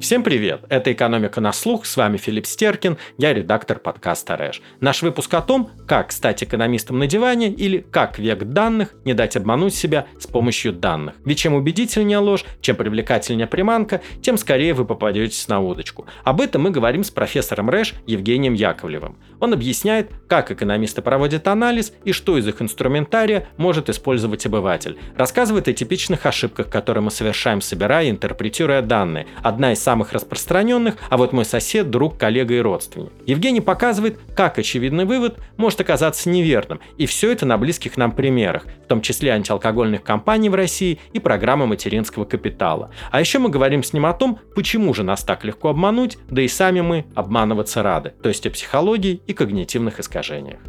Всем привет! Это «Экономика на слух», с вами Филипп Стеркин, я редактор подкаста «Рэш». Наш выпуск о том, как стать экономистом на диване или как век данных не дать обмануть себя с помощью данных. Ведь чем убедительнее ложь, чем привлекательнее приманка, тем скорее вы попадетесь на удочку. Об этом мы говорим с профессором РЭШ Евгением Яковлевым. Он объясняет, как экономисты проводят анализ и что из их инструментария может использовать обыватель. Рассказывает о типичных ошибках, которые мы совершаем, собирая и интерпретируя данные. Одна из самых распространенных, а вот мой сосед, друг, коллега и родственник. Евгений показывает, как очевидный вывод может оказаться неверным, и все это на близких нам примерах, в том числе антиалкогольных компаний в России и программы материнского капитала. А еще мы говорим с ним о том, почему же нас так легко обмануть, да и сами мы обманываться рады, то есть о психологии и когнитивных искажениях.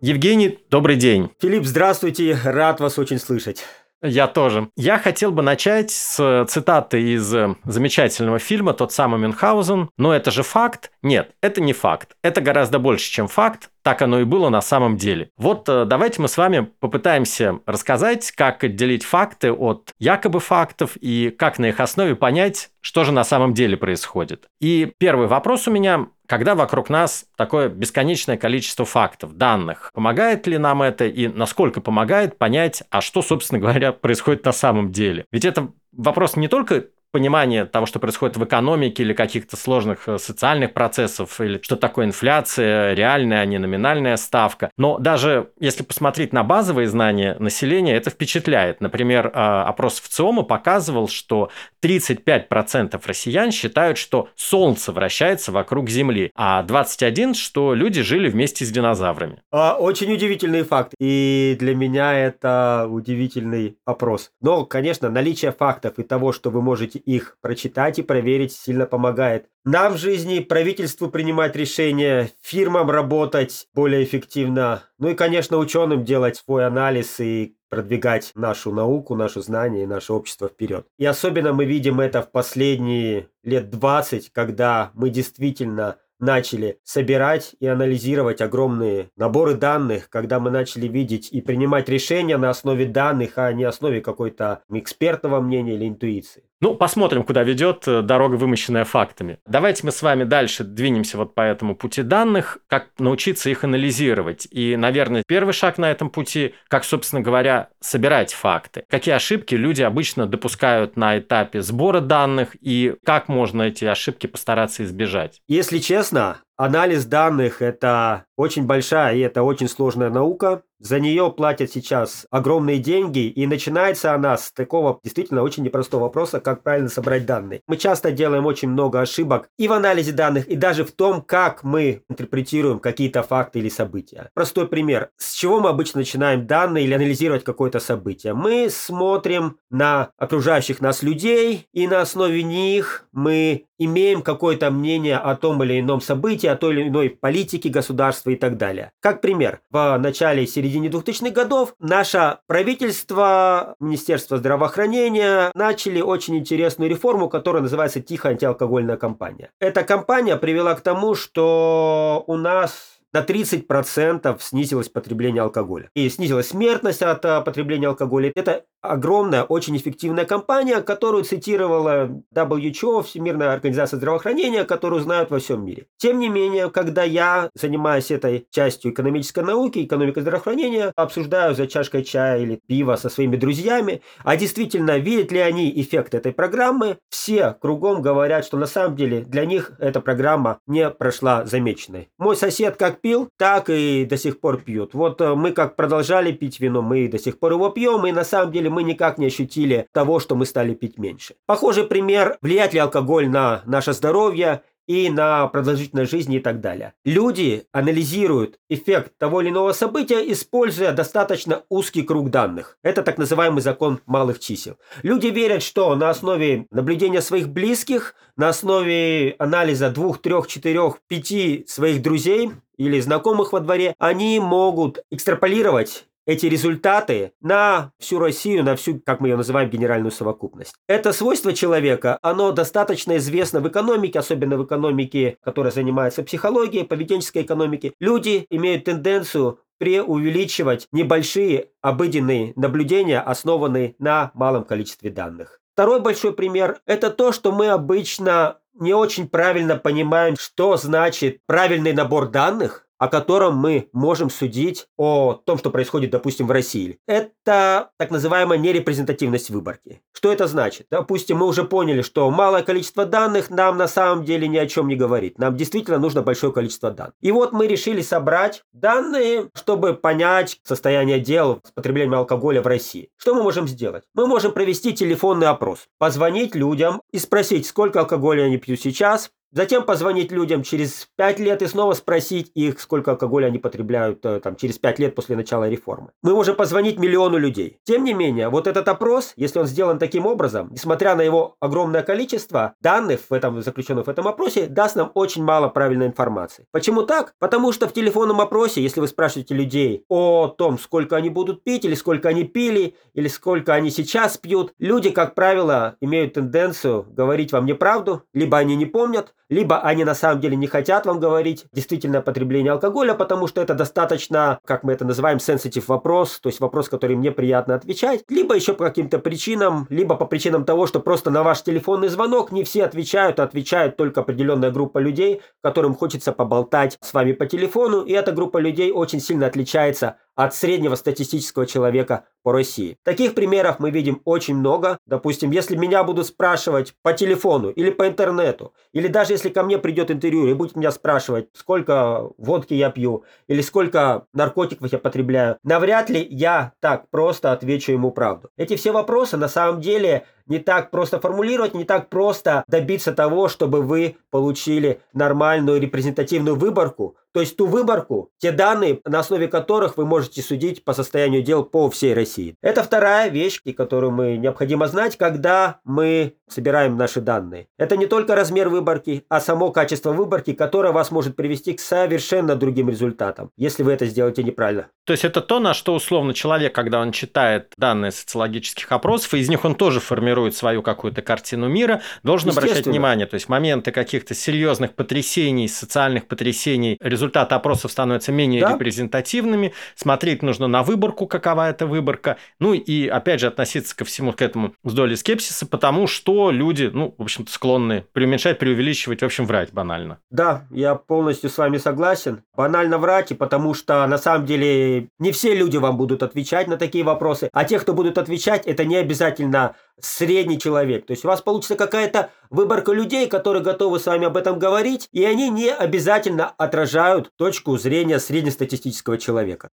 Евгений, добрый день. Филипп, здравствуйте, рад вас очень слышать. Я тоже. Я хотел бы начать с цитаты из э, замечательного фильма «Тот самый Мюнхгаузен». Но это же факт? Нет, это не факт. Это гораздо больше, чем факт. Так оно и было на самом деле. Вот э, давайте мы с вами попытаемся рассказать, как отделить факты от якобы фактов и как на их основе понять, что же на самом деле происходит. И первый вопрос у меня когда вокруг нас такое бесконечное количество фактов, данных, помогает ли нам это и насколько помогает понять, а что, собственно говоря, происходит на самом деле? Ведь это вопрос не только понимание того, что происходит в экономике или каких-то сложных э, социальных процессов, или что такое инфляция, реальная, а не номинальная ставка. Но даже если посмотреть на базовые знания населения, это впечатляет. Например, э, опрос в ЦИОМа показывал, что 35% россиян считают, что Солнце вращается вокруг Земли, а 21% что люди жили вместе с динозаврами. А, очень удивительный факт. И для меня это удивительный опрос. Но, конечно, наличие фактов и того, что вы можете их прочитать и проверить сильно помогает. Нам в жизни, правительству принимать решения, фирмам работать более эффективно, ну и, конечно, ученым делать свой анализ и продвигать нашу науку, наше знание и наше общество вперед. И особенно мы видим это в последние лет 20, когда мы действительно начали собирать и анализировать огромные наборы данных, когда мы начали видеть и принимать решения на основе данных, а не основе какой-то экспертного мнения или интуиции. Ну, посмотрим, куда ведет э, дорога, вымощенная фактами. Давайте мы с вами дальше двинемся вот по этому пути данных, как научиться их анализировать. И, наверное, первый шаг на этом пути, как, собственно говоря, собирать факты. Какие ошибки люди обычно допускают на этапе сбора данных и как можно эти ошибки постараться избежать? Если честно, Анализ данных – это очень большая и это очень сложная наука. За нее платят сейчас огромные деньги, и начинается она с такого действительно очень непростого вопроса, как правильно собрать данные. Мы часто делаем очень много ошибок и в анализе данных, и даже в том, как мы интерпретируем какие-то факты или события. Простой пример. С чего мы обычно начинаем данные или анализировать какое-то событие? Мы смотрим на окружающих нас людей, и на основе них мы имеем какое-то мнение о том или ином событии, о той или иной политике государства и так далее. Как пример, в начале и середине 2000-х годов наше правительство, Министерство здравоохранения начали очень интересную реформу, которая называется «Тихая антиалкогольная кампания». Эта кампания привела к тому, что у нас на 30% снизилось потребление алкоголя. И снизилась смертность от а, потребления алкоголя. Это огромная, очень эффективная компания, которую цитировала WHO, Всемирная организация здравоохранения, которую знают во всем мире. Тем не менее, когда я занимаюсь этой частью экономической науки, экономикой здравоохранения, обсуждаю за чашкой чая или пива со своими друзьями, а действительно, видят ли они эффект этой программы, все кругом говорят, что на самом деле для них эта программа не прошла замеченной. Мой сосед как пил, так и до сих пор пьют. Вот э, мы как продолжали пить вино, мы до сих пор его пьем, и на самом деле мы никак не ощутили того, что мы стали пить меньше. Похожий пример, влияет ли алкоголь на наше здоровье и на продолжительность жизни и так далее. Люди анализируют эффект того или иного события, используя достаточно узкий круг данных. Это так называемый закон малых чисел. Люди верят, что на основе наблюдения своих близких, на основе анализа двух, трех, четырех, пяти своих друзей или знакомых во дворе, они могут экстраполировать эти результаты на всю Россию, на всю, как мы ее называем, генеральную совокупность. Это свойство человека, оно достаточно известно в экономике, особенно в экономике, которая занимается психологией, поведенческой экономике. Люди имеют тенденцию преувеличивать небольшие обыденные наблюдения, основанные на малом количестве данных. Второй большой пример – это то, что мы обычно не очень правильно понимаем, что значит правильный набор данных, о котором мы можем судить о том, что происходит, допустим, в России. Это так называемая нерепрезентативность выборки. Что это значит? Допустим, мы уже поняли, что малое количество данных нам на самом деле ни о чем не говорит. Нам действительно нужно большое количество данных. И вот мы решили собрать данные, чтобы понять состояние дел с потреблением алкоголя в России. Что мы можем сделать? Мы можем провести телефонный опрос, позвонить людям и спросить, сколько алкоголя они пьют сейчас, Затем позвонить людям через 5 лет и снова спросить их, сколько алкоголя они потребляют э, там, через 5 лет после начала реформы. Мы можем позвонить миллиону людей. Тем не менее, вот этот опрос, если он сделан таким образом, несмотря на его огромное количество данных, в этом, заключенных в этом опросе, даст нам очень мало правильной информации. Почему так? Потому что в телефонном опросе, если вы спрашиваете людей о том, сколько они будут пить, или сколько они пили, или сколько они сейчас пьют, люди, как правило, имеют тенденцию говорить вам неправду, либо они не помнят, либо они на самом деле не хотят вам говорить действительно потребление алкоголя, потому что это достаточно, как мы это называем, sensitive вопрос, то есть вопрос, который мне приятно отвечать, либо еще по каким-то причинам, либо по причинам того, что просто на ваш телефонный звонок не все отвечают, а отвечают только определенная группа людей, которым хочется поболтать с вами по телефону, и эта группа людей очень сильно отличается от среднего статистического человека по России. Таких примеров мы видим очень много. Допустим, если меня будут спрашивать по телефону или по интернету, или даже если ко мне придет интервью и будет меня спрашивать, сколько водки я пью или сколько наркотиков я потребляю, навряд ли я так просто отвечу ему правду. Эти все вопросы на самом деле не так просто формулировать, не так просто добиться того, чтобы вы получили нормальную репрезентативную выборку, то есть ту выборку, те данные, на основе которых вы можете судить по состоянию дел по всей России. Это вторая вещь, которую мы необходимо знать, когда мы собираем наши данные. Это не только размер выборки, а само качество выборки, которое вас может привести к совершенно другим результатам, если вы это сделаете неправильно. То есть это то, на что условно человек, когда он читает данные социологических опросов, и из них он тоже формирует свою какую-то картину мира, должен обращать внимание. То есть моменты каких-то серьезных потрясений, социальных потрясений, результаты опросов становятся менее да? репрезентативными, смотреть нужно на выборку, какова эта выборка, ну и опять же относиться ко всему к этому с долей скепсиса, потому что люди, ну, в общем-то, склонны преуменьшать, преувеличивать, в общем, врать банально. Да, я полностью с вами согласен. Банально врать, и потому что на самом деле не все люди вам будут отвечать на такие вопросы, а те, кто будут отвечать, это не обязательно средний человек. То есть у вас получится какая-то выборка людей, которые готовы с вами об этом говорить, и они не обязательно отражают точку зрения среднестатистического человека.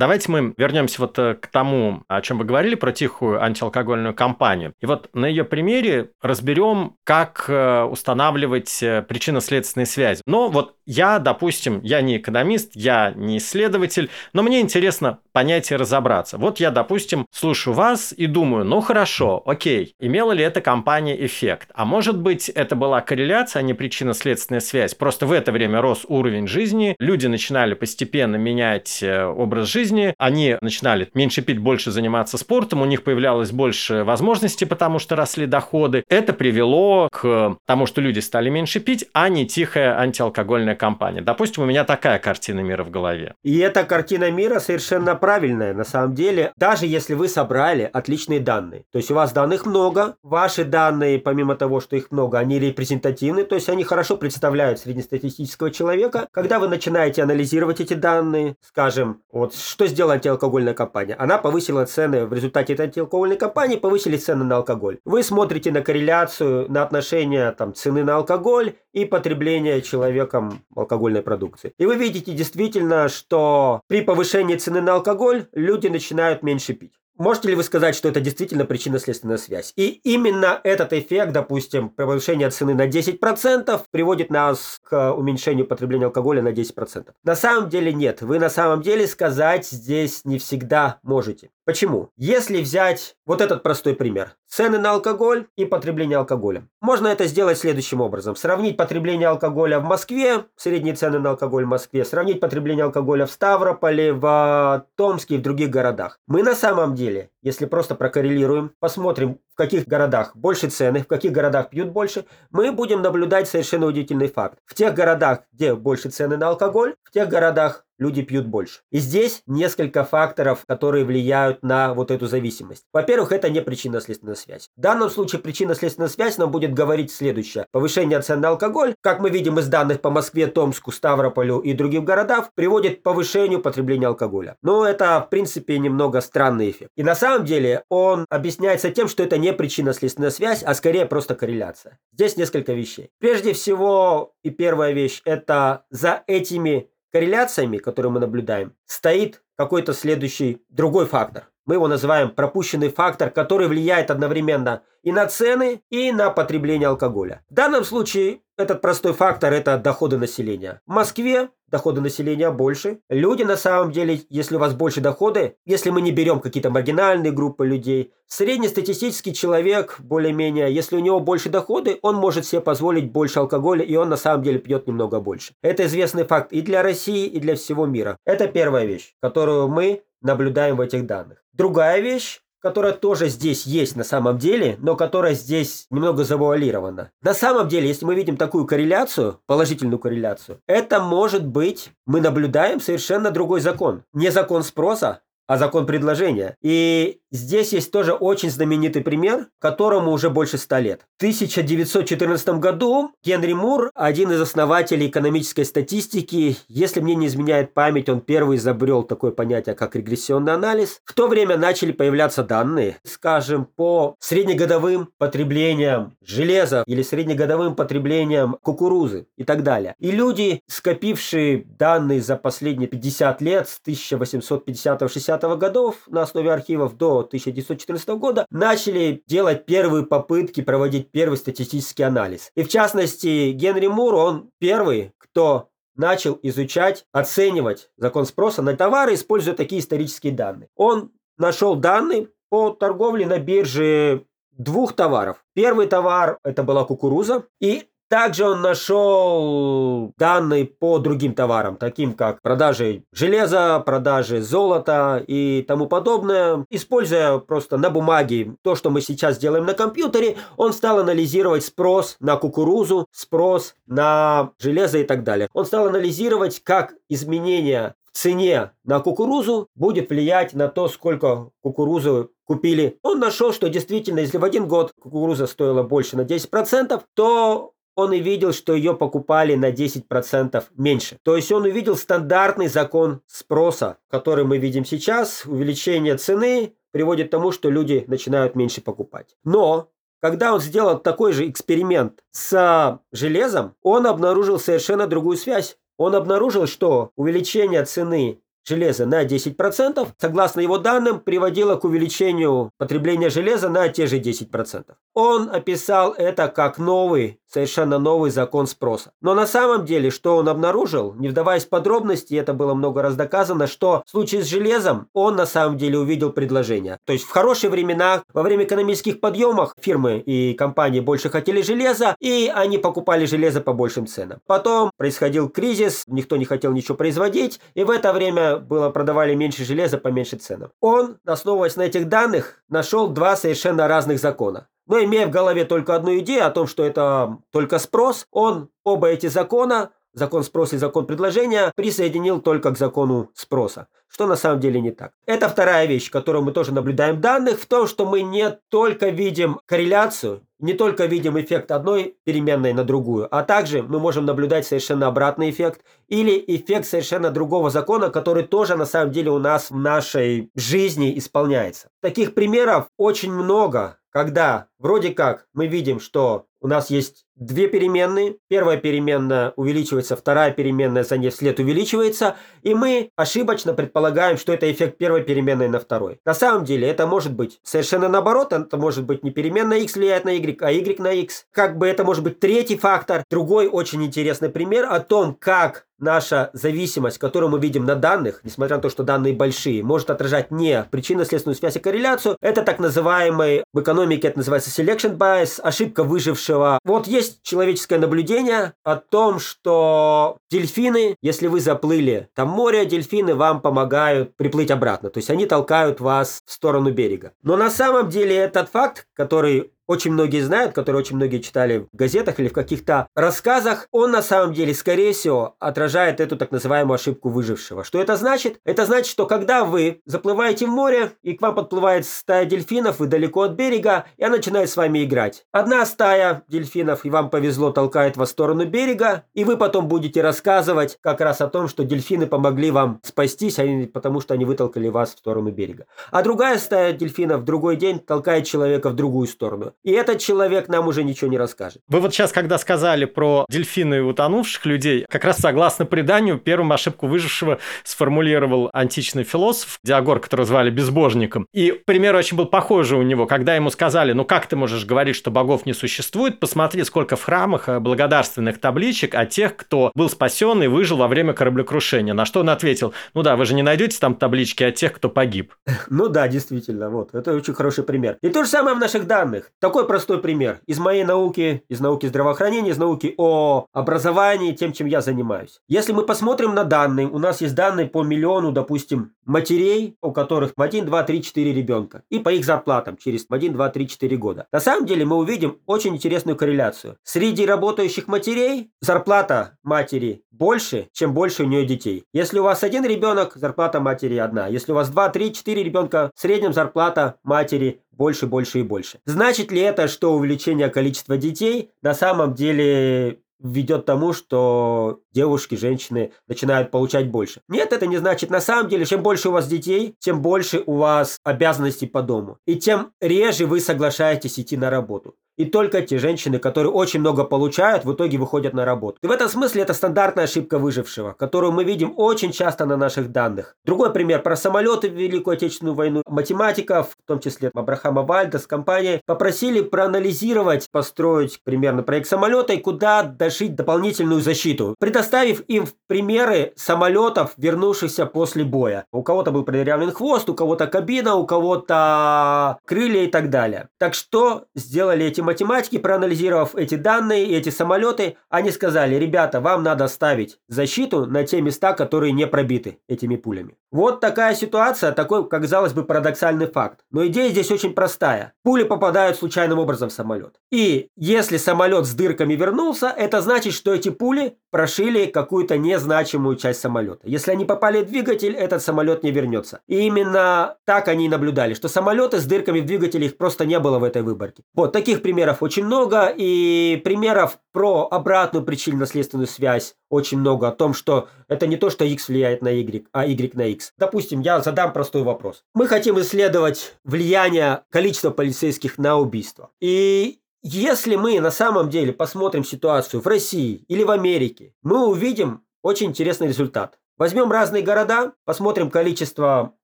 Давайте мы вернемся вот э, к тому, о чем вы говорили, про тихую антиалкогольную кампанию. И вот на ее примере разберем, как э, устанавливать э, причинно-следственные связи. Но вот я, допустим, я не экономист, я не исследователь, но мне интересно понять и разобраться. Вот я, допустим, слушаю вас и думаю, ну хорошо, окей, имела ли эта компания эффект? А может быть, это была корреляция, а не причинно-следственная связь? Просто в это время рос уровень жизни, люди начинали постепенно менять образ жизни, жизни, они начинали меньше пить, больше заниматься спортом, у них появлялось больше возможностей, потому что росли доходы. Это привело к тому, что люди стали меньше пить, а не тихая антиалкогольная кампания. Допустим, у меня такая картина мира в голове. И эта картина мира совершенно правильная, на самом деле, даже если вы собрали отличные данные. То есть у вас данных много, ваши данные, помимо того, что их много, они репрезентативны, то есть они хорошо представляют среднестатистического человека. Когда вы начинаете анализировать эти данные, скажем, вот что сделала антиалкогольная компания? Она повысила цены, в результате этой антиалкогольной компании повысили цены на алкоголь. Вы смотрите на корреляцию, на отношение там, цены на алкоголь и потребления человеком алкогольной продукции. И вы видите действительно, что при повышении цены на алкоголь люди начинают меньше пить. Можете ли вы сказать, что это действительно причинно-следственная связь? И именно этот эффект, допустим, повышение цены на 10% приводит нас к уменьшению потребления алкоголя на 10%. На самом деле нет. Вы на самом деле сказать здесь не всегда можете. Почему? Если взять вот этот простой пример. Цены на алкоголь и потребление алкоголя. Можно это сделать следующим образом. Сравнить потребление алкоголя в Москве, средние цены на алкоголь в Москве, сравнить потребление алкоголя в Ставрополе, в Томске и в других городах. Мы на самом деле, если просто прокоррелируем, посмотрим, в каких городах больше цены, в каких городах пьют больше, мы будем наблюдать совершенно удивительный факт. В тех городах, где больше цены на алкоголь, в тех городах люди пьют больше. И здесь несколько факторов, которые влияют на вот эту зависимость. Во-первых, это не причинно-следственная связь. В данном случае причинно-следственная связь нам будет говорить следующее. Повышение цен на алкоголь, как мы видим из данных по Москве, Томску, Ставрополю и другим городам, приводит к повышению потребления алкоголя. Но это, в принципе, немного странный эффект. И на самом деле он объясняется тем, что это не причинно-следственная связь, а скорее просто корреляция. Здесь несколько вещей. Прежде всего, и первая вещь, это за этими корреляциями, которые мы наблюдаем, стоит какой-то следующий другой фактор. Мы его называем пропущенный фактор, который влияет одновременно и на цены, и на потребление алкоголя. В данном случае этот простой фактор – это доходы населения. В Москве доходы населения больше. Люди на самом деле, если у вас больше доходы, если мы не берем какие-то маргинальные группы людей, среднестатистический человек, более-менее, если у него больше доходы, он может себе позволить больше алкоголя, и он на самом деле пьет немного больше. Это известный факт и для России, и для всего мира. Это первая вещь, которую мы наблюдаем в этих данных. Другая вещь, которая тоже здесь есть на самом деле, но которая здесь немного завуалирована. На самом деле, если мы видим такую корреляцию, положительную корреляцию, это может быть, мы наблюдаем совершенно другой закон. Не закон спроса, а закон предложения. И здесь есть тоже очень знаменитый пример, которому уже больше ста лет. В 1914 году Генри Мур, один из основателей экономической статистики, если мне не изменяет память, он первый изобрел такое понятие, как регрессионный анализ. В то время начали появляться данные, скажем, по среднегодовым потреблениям железа или среднегодовым потреблениям кукурузы и так далее. И люди, скопившие данные за последние 50 лет, с 1850-60 60 годов на основе архивов до 1914 года начали делать первые попытки проводить первый статистический анализ. И в частности, Генри Мур, он первый, кто начал изучать, оценивать закон спроса на товары, используя такие исторические данные. Он нашел данные по торговле на бирже двух товаров. Первый товар это была кукуруза, и также он нашел данные по другим товарам, таким как продажи железа, продажи золота и тому подобное. Используя просто на бумаге то, что мы сейчас делаем на компьютере, он стал анализировать спрос на кукурузу, спрос на железо и так далее. Он стал анализировать, как изменения в цене на кукурузу будет влиять на то, сколько кукурузы купили. Он нашел, что действительно, если в один год кукуруза стоила больше на 10%, то он и видел, что ее покупали на 10% меньше. То есть он увидел стандартный закон спроса, который мы видим сейчас. Увеличение цены приводит к тому, что люди начинают меньше покупать. Но когда он сделал такой же эксперимент с железом, он обнаружил совершенно другую связь. Он обнаружил, что увеличение цены железа на 10%, согласно его данным, приводило к увеличению потребления железа на те же 10%. Он описал это как новый, совершенно новый закон спроса. Но на самом деле, что он обнаружил, не вдаваясь в подробности, это было много раз доказано, что в случае с железом он на самом деле увидел предложение. То есть в хорошие времена, во время экономических подъемов, фирмы и компании больше хотели железа, и они покупали железо по большим ценам. Потом происходил кризис, никто не хотел ничего производить, и в это время было продавали меньше железа по меньше ценам. Он, основываясь на этих данных, нашел два совершенно разных закона. Но имея в голове только одну идею о том, что это только спрос, он оба эти закона, закон спроса и закон предложения, присоединил только к закону спроса что на самом деле не так. Это вторая вещь, которую мы тоже наблюдаем в данных, в том, что мы не только видим корреляцию, не только видим эффект одной переменной на другую, а также мы можем наблюдать совершенно обратный эффект или эффект совершенно другого закона, который тоже на самом деле у нас в нашей жизни исполняется. Таких примеров очень много, когда вроде как мы видим, что у нас есть две переменные. Первая переменная увеличивается, вторая переменная за ней вслед увеличивается. И мы ошибочно предполагаем, что это эффект первой переменной на второй. На самом деле это может быть совершенно наоборот. Это может быть не переменная x влияет на y, а y на x. Как бы это может быть третий фактор. Другой очень интересный пример о том, как наша зависимость, которую мы видим на данных, несмотря на то, что данные большие, может отражать не причинно-следственную связь и корреляцию, это так называемый, в экономике это называется selection bias, ошибка выжившего. Вот есть человеческое наблюдение о том, что дельфины, если вы заплыли там море, дельфины вам помогают приплыть обратно, то есть они толкают вас в сторону берега. Но на самом деле этот факт, который очень многие знают, которые очень многие читали в газетах или в каких-то рассказах, он на самом деле, скорее всего, отражает эту так называемую ошибку выжившего. Что это значит? Это значит, что когда вы заплываете в море, и к вам подплывает стая дельфинов, вы далеко от берега, и она начинает с вами играть. Одна стая дельфинов, и вам повезло, толкает вас в сторону берега, и вы потом будете рассказывать как раз о том, что дельфины помогли вам спастись, а потому что они вытолкали вас в сторону берега. А другая стая дельфинов в другой день толкает человека в другую сторону. И этот человек нам уже ничего не расскажет. Вы вот сейчас, когда сказали про дельфины и утонувших людей, как раз согласно преданию, первым ошибку выжившего сформулировал античный философ Диагор, которого звали безбожником. И пример очень был похожий у него, когда ему сказали, ну как ты можешь говорить, что богов не существует, посмотри, сколько в храмах э, благодарственных табличек о тех, кто был спасен и выжил во время кораблекрушения. На что он ответил, ну да, вы же не найдете там таблички о тех, кто погиб. Ну да, действительно, вот, это очень хороший пример. И то же самое в наших данных. Такой простой пример. Из моей науки, из науки здравоохранения, из науки о образовании, тем, чем я занимаюсь. Если мы посмотрим на данные, у нас есть данные по миллиону, допустим, матерей, у которых 1, 2, 3, 4 ребенка. И по их зарплатам через 1, 2, 3, 4 года. На самом деле мы увидим очень интересную корреляцию. Среди работающих матерей зарплата матери больше, чем больше у нее детей. Если у вас один ребенок, зарплата матери одна. Если у вас 2, 3, 4 ребенка, в среднем зарплата матери больше, больше и больше. Значит ли это, что увеличение количества детей на самом деле ведет к тому, что девушки, женщины начинают получать больше. Нет, это не значит. На самом деле, чем больше у вас детей, тем больше у вас обязанностей по дому. И тем реже вы соглашаетесь идти на работу. И только те женщины, которые очень много получают, в итоге выходят на работу. И в этом смысле это стандартная ошибка выжившего, которую мы видим очень часто на наших данных. Другой пример про самолеты в Великую Отечественную войну. Математиков, в том числе Абрахама Вальда с компанией, попросили проанализировать, построить примерно проект самолета и куда дошить дополнительную защиту, предоставив им примеры самолетов, вернувшихся после боя. У кого-то был продырявлен хвост, у кого-то кабина, у кого-то крылья и так далее. Так что сделали эти математики, проанализировав эти данные и эти самолеты, они сказали, ребята, вам надо ставить защиту на те места, которые не пробиты этими пулями. Вот такая ситуация, такой, как казалось бы, парадоксальный факт. Но идея здесь очень простая. Пули попадают случайным образом в самолет. И если самолет с дырками вернулся, это значит, что эти пули прошили какую-то незначимую часть самолета. Если они попали в двигатель, этот самолет не вернется. И именно так они и наблюдали, что самолеты с дырками в двигателе их просто не было в этой выборке. Вот таких примеров очень много, и примеров про обратную причинно-следственную связь очень много, о том, что это не то, что X влияет на Y, а Y на X. Допустим, я задам простой вопрос. Мы хотим исследовать влияние количества полицейских на убийство. И если мы на самом деле посмотрим ситуацию в России или в Америке, мы увидим очень интересный результат. Возьмем разные города, посмотрим количество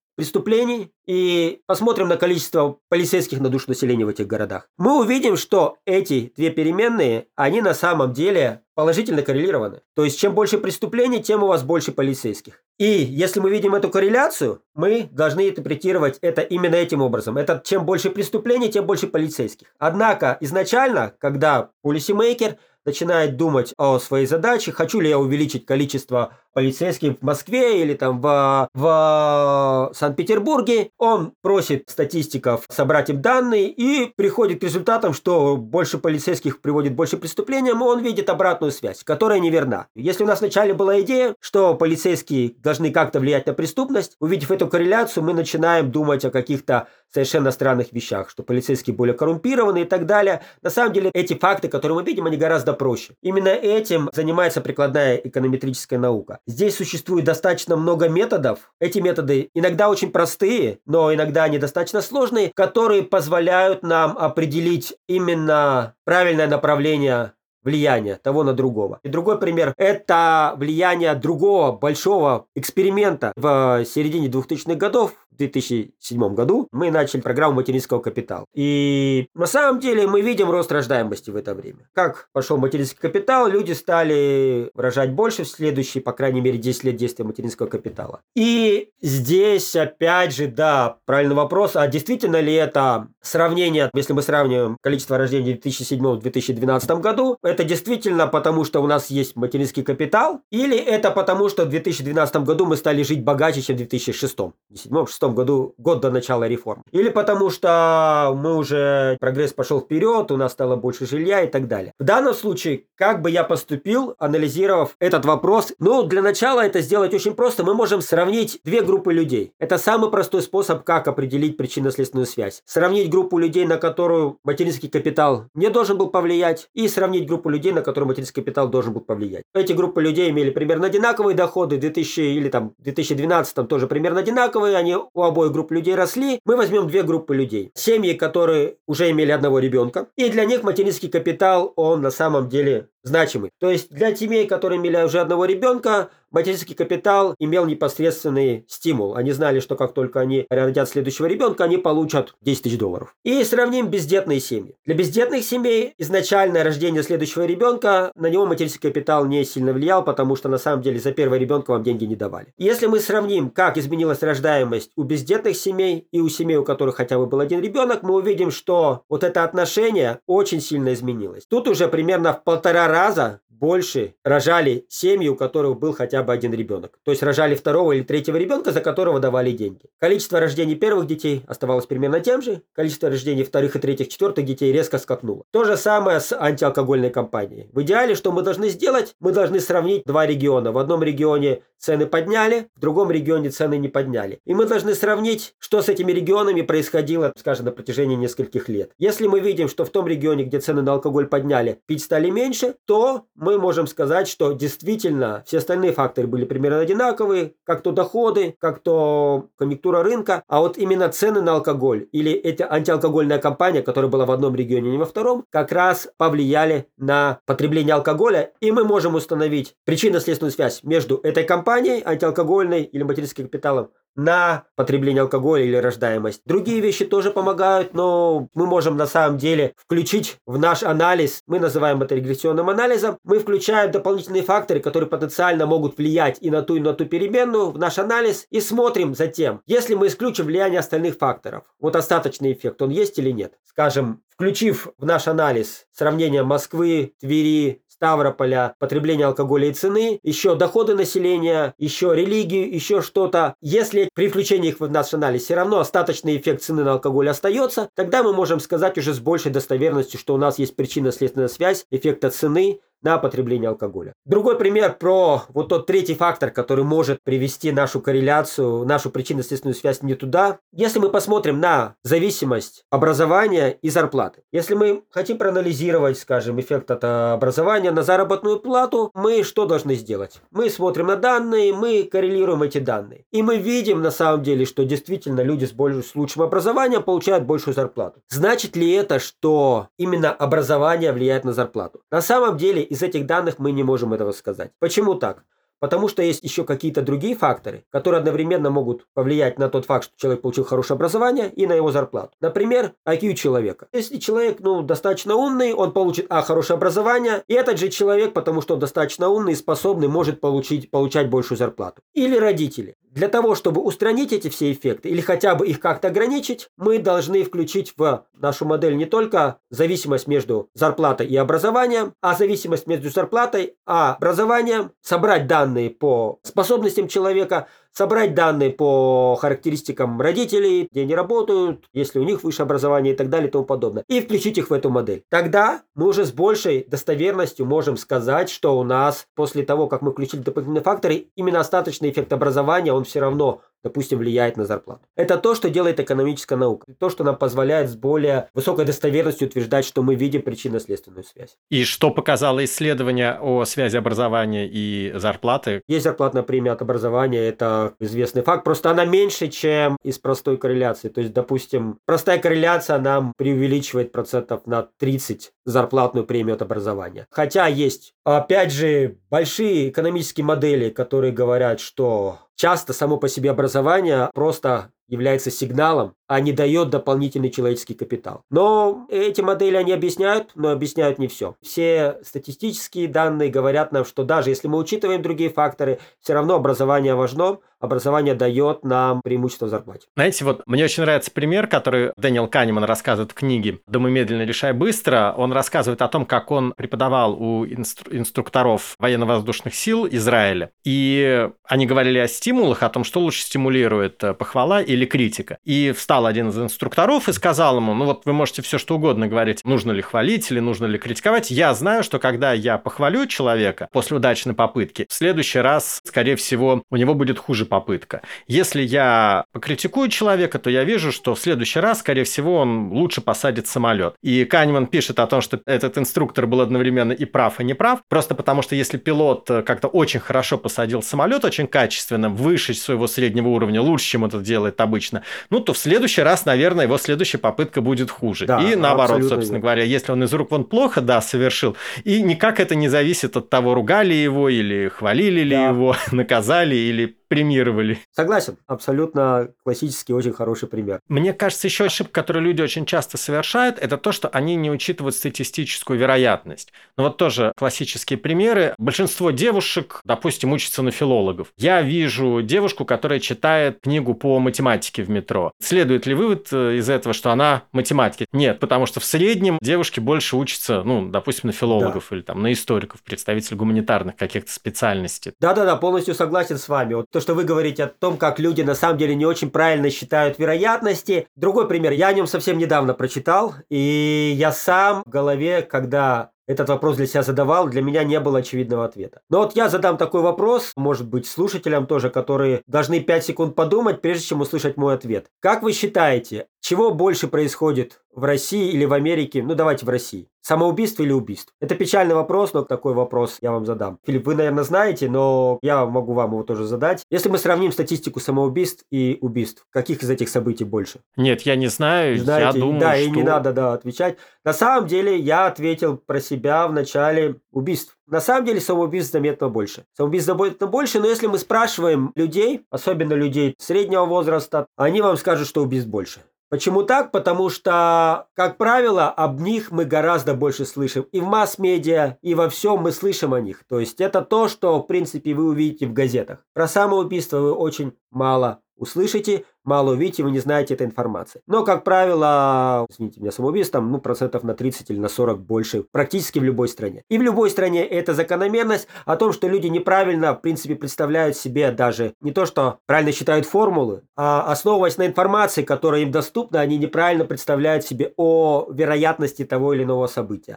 преступлений и посмотрим на количество полицейских на душу населения в этих городах. Мы увидим, что эти две переменные, они на самом деле положительно коррелированы. То есть, чем больше преступлений, тем у вас больше полицейских. И если мы видим эту корреляцию, мы должны интерпретировать это именно этим образом. Это чем больше преступлений, тем больше полицейских. Однако, изначально, когда полисимейкер начинает думать о своей задаче, хочу ли я увеличить количество полицейских в Москве или там в, в Санкт-Петербурге, он просит статистиков собрать им данные и приходит к результатам, что больше полицейских приводит больше преступлениям, он видит обратную связь, которая неверна. Если у нас вначале была идея, что полицейские должны как-то влиять на преступность, увидев эту корреляцию, мы начинаем думать о каких-то совершенно странных вещах, что полицейские более коррумпированы и так далее. На самом деле эти факты, которые мы видим, они гораздо проще. Именно этим занимается прикладная эконометрическая наука. Здесь существует достаточно много методов. Эти методы иногда очень простые, но иногда они достаточно сложные, которые позволяют нам определить именно правильное направление влияния того на другого. И другой пример – это влияние другого большого эксперимента в середине 2000-х годов, в 2007 году мы начали программу материнского капитала. И на самом деле мы видим рост рождаемости в это время. Как пошел материнский капитал, люди стали рожать больше в следующие, по крайней мере, 10 лет действия материнского капитала. И здесь, опять же, да, правильный вопрос, а действительно ли это сравнение, если мы сравниваем количество рождений в 2007-2012 году, это действительно потому, что у нас есть материнский капитал, или это потому, что в 2012 году мы стали жить богаче, чем в 2006, 2007-2006 году, год до начала реформ. Или потому что мы уже, прогресс пошел вперед, у нас стало больше жилья и так далее. В данном случае, как бы я поступил, анализировав этот вопрос, ну, для начала это сделать очень просто. Мы можем сравнить две группы людей. Это самый простой способ, как определить причинно-следственную связь. Сравнить группу людей, на которую материнский капитал не должен был повлиять, и сравнить группу людей, на которую материнский капитал должен был повлиять. Эти группы людей имели примерно одинаковые доходы, 2000 или там 2012 тоже примерно одинаковые, они у обоих групп людей росли, мы возьмем две группы людей. Семьи, которые уже имели одного ребенка, и для них материнский капитал, он на самом деле значимый. То есть для семей, которые имели уже одного ребенка, материнский капитал имел непосредственный стимул. Они знали, что как только они родят следующего ребенка, они получат 10 тысяч долларов. И сравним бездетные семьи. Для бездетных семей изначальное рождение следующего ребенка, на него материнский капитал не сильно влиял, потому что на самом деле за первого ребенка вам деньги не давали. Если мы сравним, как изменилась рождаемость у бездетных семей и у семей, у которых хотя бы был один ребенок, мы увидим, что вот это отношение очень сильно изменилось. Тут уже примерно в полтора раза больше рожали семьи, у которых был хотя бы один ребенок. То есть рожали второго или третьего ребенка, за которого давали деньги. Количество рождений первых детей оставалось примерно тем же. Количество рождений вторых и третьих, четвертых детей резко скакнуло. То же самое с антиалкогольной компанией. В идеале, что мы должны сделать? Мы должны сравнить два региона. В одном регионе цены подняли, в другом регионе цены не подняли. И мы должны сравнить, что с этими регионами происходило, скажем, на протяжении нескольких лет. Если мы видим, что в том регионе, где цены на алкоголь подняли, пить стали меньше, то мы можем сказать, что действительно все остальные факторы были примерно одинаковые, как то доходы, как то конъюнктура рынка, а вот именно цены на алкоголь или эта антиалкогольная кампания, которая была в одном регионе, не во втором, как раз повлияли на потребление алкоголя, и мы можем установить причинно-следственную связь между этой компанией, антиалкогольной или материнским капиталом, на потребление алкоголя или рождаемость. Другие вещи тоже помогают, но мы можем на самом деле включить в наш анализ, мы называем это регрессионным анализом, мы включаем дополнительные факторы, которые потенциально могут влиять и на ту, и на ту переменную в наш анализ и смотрим затем, если мы исключим влияние остальных факторов, вот остаточный эффект, он есть или нет. Скажем, включив в наш анализ сравнение Москвы, Твери, Ставрополя, потребление алкоголя и цены, еще доходы населения, еще религию, еще что-то. Если при включении их в наш анализ все равно остаточный эффект цены на алкоголь остается, тогда мы можем сказать уже с большей достоверностью, что у нас есть причинно-следственная связь эффекта цены на потребление алкоголя. Другой пример про вот тот третий фактор, который может привести нашу корреляцию, нашу причинно-следственную связь не туда. Если мы посмотрим на зависимость образования и зарплаты. Если мы хотим проанализировать, скажем, эффект от образования на заработную плату, мы что должны сделать? Мы смотрим на данные, мы коррелируем эти данные. И мы видим на самом деле, что действительно люди с, большим, с лучшим образованием получают большую зарплату. Значит ли это, что именно образование влияет на зарплату? На самом деле из этих данных мы не можем этого сказать. Почему так? Потому что есть еще какие-то другие факторы, которые одновременно могут повлиять на тот факт, что человек получил хорошее образование и на его зарплату. Например, IQ человека. Если человек ну, достаточно умный, он получит а, хорошее образование, и этот же человек, потому что он достаточно умный и способный, может получить, получать большую зарплату. Или родители. Для того, чтобы устранить эти все эффекты или хотя бы их как-то ограничить, мы должны включить в нашу модель не только зависимость между зарплатой и образованием, а зависимость между зарплатой и образованием, собрать данные по способностям человека, собрать данные по характеристикам родителей, где они работают, если у них высшее образование и так далее и тому подобное, и включить их в эту модель. Тогда мы уже с большей достоверностью можем сказать, что у нас после того, как мы включили дополнительные факторы, именно остаточный эффект образования, он все равно допустим, влияет на зарплату. Это то, что делает экономическая наука. То, что нам позволяет с более высокой достоверностью утверждать, что мы видим причинно-следственную связь. И что показало исследование о связи образования и зарплаты? Есть зарплатная премия от образования, это известный факт. Просто она меньше, чем из простой корреляции. То есть, допустим, простая корреляция нам преувеличивает процентов на 30 зарплатную премию от образования. Хотя есть, опять же, большие экономические модели, которые говорят, что часто само по себе образование просто является сигналом, а не дает дополнительный человеческий капитал. Но эти модели они объясняют, но объясняют не все. Все статистические данные говорят нам, что даже если мы учитываем другие факторы, все равно образование важно, образование дает нам преимущество в зарплате. Знаете, вот мне очень нравится пример, который Дэниел Канеман рассказывает в книге «Думай медленно, решай быстро». Он рассказывает о том, как он преподавал у инстру- инструкторов военно-воздушных сил Израиля. И они говорили о стимулах, о том, что лучше стимулирует э, похвала или критика. И встал один из инструкторов и сказал ему, ну вот вы можете все что угодно говорить, нужно ли хвалить или нужно ли критиковать. Я знаю, что когда я похвалю человека после удачной попытки, в следующий раз, скорее всего, у него будет хуже попытка. Если я покритикую человека, то я вижу, что в следующий раз, скорее всего, он лучше посадит самолет. И Канеман пишет о том, что этот инструктор был одновременно и прав, и не прав, просто потому что если пилот как-то очень хорошо посадил самолет, очень качественно, выше своего среднего уровня, лучше, чем это делает обычно, ну, то в следующий раз, наверное, его следующая попытка будет хуже. Да, и наоборот, собственно верно. говоря, если он из рук вон плохо, да, совершил, и никак это не зависит от того, ругали его или хвалили ли да. его, наказали или премировали. Согласен, абсолютно классический, очень хороший пример. Мне кажется, еще ошибка, которую люди очень часто совершают, это то, что они не учитывают статистическую вероятность. Ну вот тоже классические примеры. Большинство девушек, допустим, учатся на филологов. Я вижу девушку, которая читает книгу по математике в метро. Следует ли вывод э, из этого, что она математики? Нет, потому что в среднем девушки больше учатся, ну, допустим, на филологов да. или там на историков, представителей гуманитарных каких-то специальностей. Да-да-да, полностью согласен с вами. Вот то, что вы говорите о том, как люди на самом деле не очень правильно считают вероятности. Другой пример. Я о нем совсем недавно прочитал, и я сам в голове, когда этот вопрос для себя задавал, для меня не было очевидного ответа. Но вот я задам такой вопрос, может быть, слушателям тоже, которые должны 5 секунд подумать, прежде чем услышать мой ответ. Как вы считаете, чего больше происходит в России или в Америке? Ну, давайте в России. Самоубийство или убийство? Это печальный вопрос, но такой вопрос я вам задам. Филипп, вы, наверное, знаете, но я могу вам его тоже задать. Если мы сравним статистику самоубийств и убийств, каких из этих событий больше? Нет, я не знаю. Знаете, я думаю, да, что... и не надо, да, отвечать. На самом деле, я ответил про себя в начале убийств. На самом деле самоубийств заметно больше. Самоубийств заметно больше, но если мы спрашиваем людей, особенно людей среднего возраста, они вам скажут, что убийств больше. Почему так? Потому что, как правило, об них мы гораздо больше слышим. И в масс-медиа, и во всем мы слышим о них. То есть это то, что, в принципе, вы увидите в газетах. Про самоубийство вы очень мало услышите, мало увидите, вы не знаете этой информации. Но, как правило, извините меня, самоубийств там, ну, процентов на 30 или на 40 больше практически в любой стране. И в любой стране это закономерность о том, что люди неправильно, в принципе, представляют себе даже не то, что правильно считают формулы, а основываясь на информации, которая им доступна, они неправильно представляют себе о вероятности того или иного события.